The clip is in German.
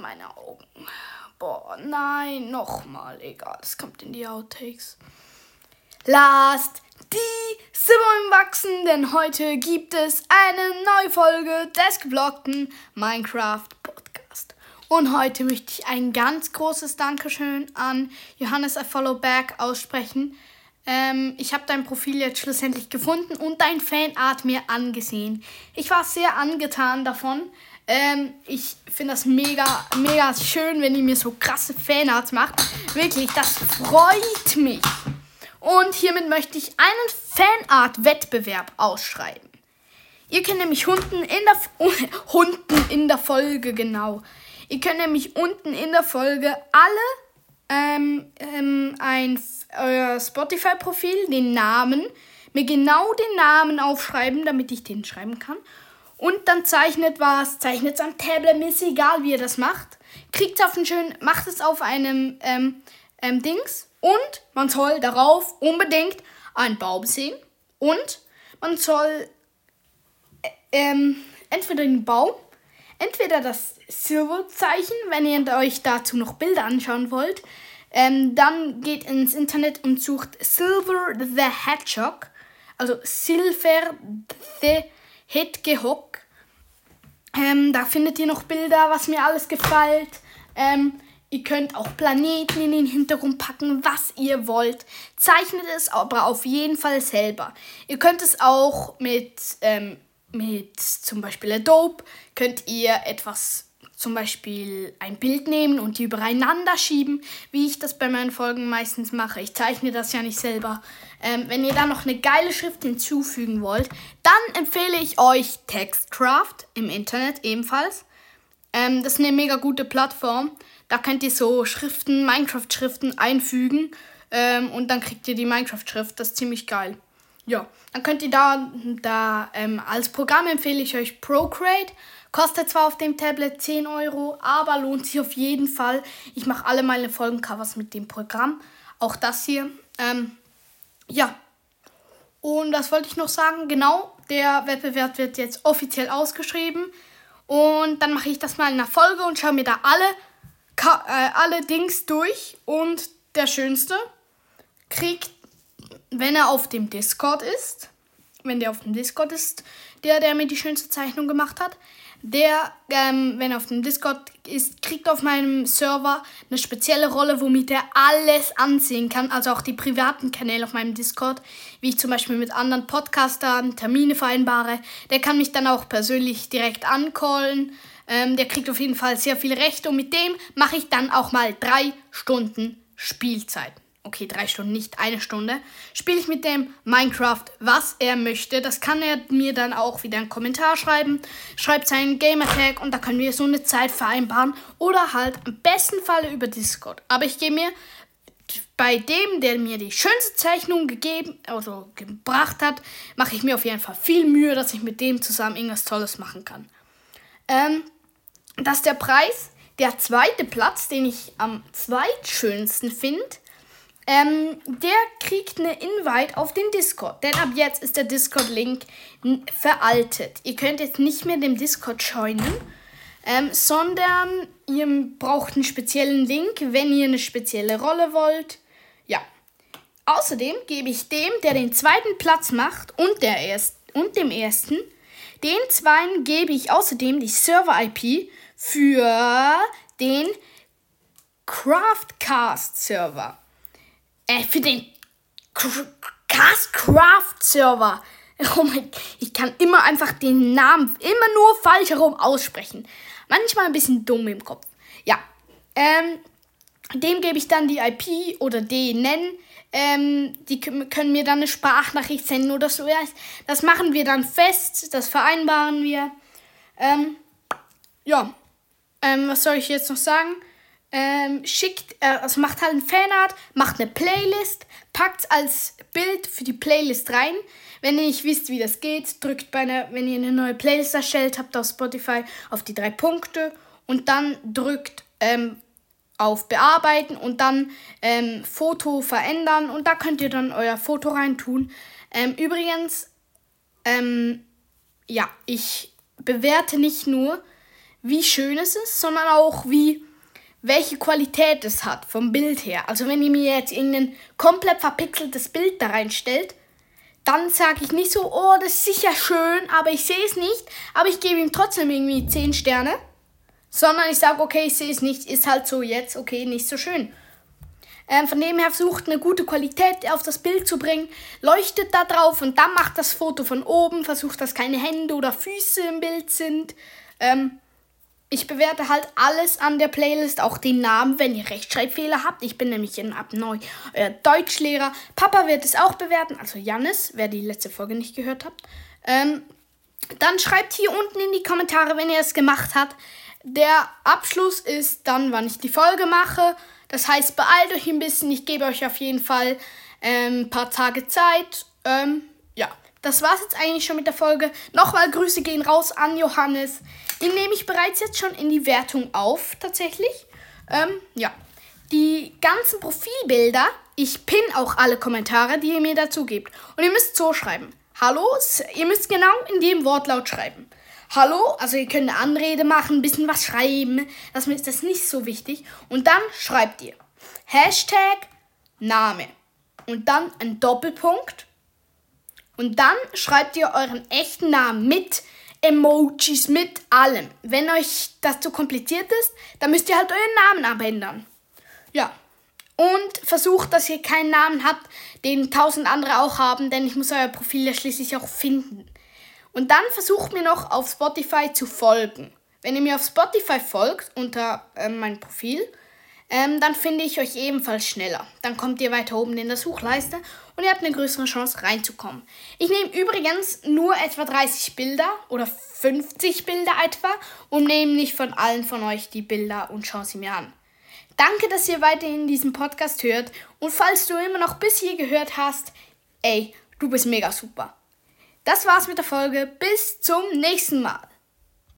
meine Augen. Boah, nein, nochmal. Egal, es kommt in die Outtakes. Last, die im Wachsen, denn heute gibt es eine neue Folge des geblockten Minecraft Podcast. Und heute möchte ich ein ganz großes Dankeschön an Johannes I Follow Back aussprechen. Ähm, ich habe dein Profil jetzt schlussendlich gefunden und dein Fanart mir angesehen. Ich war sehr angetan davon. Ähm, ich finde das mega, mega schön, wenn ihr mir so krasse Fanarts macht. Wirklich, das freut mich. Und hiermit möchte ich einen Fanart-Wettbewerb ausschreiben. Ihr könnt nämlich unten in der unten in der Folge genau. Ihr könnt nämlich unten in der Folge alle ähm, ähm, ein euer Spotify-Profil, den Namen, mir genau den Namen aufschreiben, damit ich den schreiben kann. Und dann zeichnet was, zeichnet es am Tablet, mir ist egal, wie ihr das macht. Kriegt es auf einen schönen, macht es auf einem ähm, ähm, Dings. Und man soll darauf unbedingt einen Baum sehen. Und man soll äh, ähm, entweder den Baum, entweder das Silberzeichen, wenn ihr euch dazu noch Bilder anschauen wollt. Ähm, dann geht ins Internet und sucht Silver the Hedgehog. Also Silver the Hedgehog. Ähm, da findet ihr noch Bilder, was mir alles gefällt. Ähm, ihr könnt auch Planeten in den Hintergrund packen, was ihr wollt. Zeichnet es aber auf jeden Fall selber. Ihr könnt es auch mit, ähm, mit zum Beispiel Adobe, könnt ihr etwas zum Beispiel ein Bild nehmen und die übereinander schieben, wie ich das bei meinen Folgen meistens mache. Ich zeichne das ja nicht selber. Ähm, wenn ihr da noch eine geile Schrift hinzufügen wollt, dann empfehle ich euch Textcraft im Internet ebenfalls. Ähm, das ist eine mega gute Plattform. Da könnt ihr so Schriften, Minecraft-Schriften einfügen ähm, und dann kriegt ihr die Minecraft-Schrift. Das ist ziemlich geil. Ja, dann könnt ihr da, da ähm, als Programm empfehle ich euch Procreate. Kostet zwar auf dem Tablet 10 Euro, aber lohnt sich auf jeden Fall. Ich mache alle meine Folgencovers mit dem Programm. Auch das hier. Ähm, ja. Und das wollte ich noch sagen. Genau, der Wettbewerb wird jetzt offiziell ausgeschrieben. Und dann mache ich das mal in der Folge und schaue mir da alle, äh, alle Dings durch. Und der Schönste kriegt, wenn er auf dem Discord ist, wenn der auf dem Discord ist, der, der mir die schönste Zeichnung gemacht hat, der, ähm, wenn er auf dem Discord ist, kriegt auf meinem Server eine spezielle Rolle, womit er alles ansehen kann. Also auch die privaten Kanäle auf meinem Discord, wie ich zum Beispiel mit anderen Podcastern Termine vereinbare. Der kann mich dann auch persönlich direkt ancallen. Ähm, der kriegt auf jeden Fall sehr viel Rechte und mit dem mache ich dann auch mal drei Stunden Spielzeit okay, drei Stunden, nicht eine Stunde, spiele ich mit dem Minecraft, was er möchte. Das kann er mir dann auch wieder einen Kommentar schreiben, schreibt seinen Gamertag und da können wir so eine Zeit vereinbaren oder halt im besten Falle über Discord. Aber ich gehe mir bei dem, der mir die schönste Zeichnung gegeben, also gebracht hat, mache ich mir auf jeden Fall viel Mühe, dass ich mit dem zusammen irgendwas Tolles machen kann. Ähm, das ist der Preis. Der zweite Platz, den ich am zweitschönsten finde, ähm, der kriegt eine Invite auf den Discord. Denn ab jetzt ist der Discord-Link veraltet. Ihr könnt jetzt nicht mehr dem Discord joinen, ähm, sondern ihr braucht einen speziellen Link, wenn ihr eine spezielle Rolle wollt. Ja. Außerdem gebe ich dem, der den zweiten Platz macht und, der erst, und dem ersten, den zweiten gebe ich außerdem die Server-IP für den Craftcast-Server äh, für den Castcraft Server. Oh mein, ich kann immer einfach den Namen immer nur falsch herum aussprechen. Manchmal ein bisschen dumm im Kopf. Ja, ähm, dem gebe ich dann die IP oder den nennen. Ähm, die können mir dann eine Sprachnachricht senden oder so. Das machen wir dann fest, das vereinbaren wir. Ähm, ja, ähm, was soll ich jetzt noch sagen? Ähm, schickt, äh, also macht halt ein Fanart, macht eine Playlist, packt als Bild für die Playlist rein. Wenn ihr nicht wisst, wie das geht, drückt bei einer, wenn ihr eine neue Playlist erstellt habt auf Spotify, auf die drei Punkte und dann drückt ähm, auf Bearbeiten und dann ähm, Foto verändern und da könnt ihr dann euer Foto reintun. Ähm, übrigens, ähm, ja, ich bewerte nicht nur wie schön es ist, sondern auch wie welche Qualität es hat vom Bild her. Also wenn ihr mir jetzt irgendein komplett verpixeltes Bild da reinstellt, dann sage ich nicht so, oh, das ist sicher schön, aber ich sehe es nicht, aber ich gebe ihm trotzdem irgendwie 10 Sterne, sondern ich sage, okay, ich sehe es nicht, ist halt so jetzt, okay, nicht so schön. Ähm, von dem her versucht eine gute Qualität auf das Bild zu bringen, leuchtet da drauf und dann macht das Foto von oben, versucht, dass keine Hände oder Füße im Bild sind. Ähm, ich bewerte halt alles an der Playlist, auch den Namen, wenn ihr Rechtschreibfehler habt. Ich bin nämlich in ab neu euer Deutschlehrer. Papa wird es auch bewerten, also Jannis, wer die letzte Folge nicht gehört hat. Ähm, dann schreibt hier unten in die Kommentare, wenn ihr es gemacht habt. Der Abschluss ist dann, wann ich die Folge mache. Das heißt, beeilt euch ein bisschen. Ich gebe euch auf jeden Fall ähm, ein paar Tage Zeit. Ähm, ja, das war's jetzt eigentlich schon mit der Folge. Nochmal Grüße gehen raus an Johannes. Den nehme ich bereits jetzt schon in die Wertung auf, tatsächlich. Ähm, ja. Die ganzen Profilbilder, ich pin auch alle Kommentare, die ihr mir dazu gebt. Und ihr müsst so schreiben. Hallo, ihr müsst genau in dem Wortlaut schreiben. Hallo, also ihr könnt eine Anrede machen, ein bisschen was schreiben. Das ist das nicht so wichtig. Und dann schreibt ihr Hashtag Name. Und dann ein Doppelpunkt. Und dann schreibt ihr euren echten Namen mit Emojis, mit allem. Wenn euch das zu kompliziert ist, dann müsst ihr halt euren Namen abändern. Ja. Und versucht, dass ihr keinen Namen habt, den tausend andere auch haben, denn ich muss euer Profil ja schließlich auch finden. Und dann versucht mir noch auf Spotify zu folgen. Wenn ihr mir auf Spotify folgt unter äh, mein Profil, ähm, dann finde ich euch ebenfalls schneller. Dann kommt ihr weiter oben in der Suchleiste und ihr habt eine größere Chance reinzukommen. Ich nehme übrigens nur etwa 30 Bilder oder 50 Bilder etwa und nehme nicht von allen von euch die Bilder und schaue sie mir an. Danke, dass ihr weiterhin diesen Podcast hört und falls du immer noch bis hier gehört hast, ey, du bist mega super. Das war's mit der Folge. Bis zum nächsten Mal.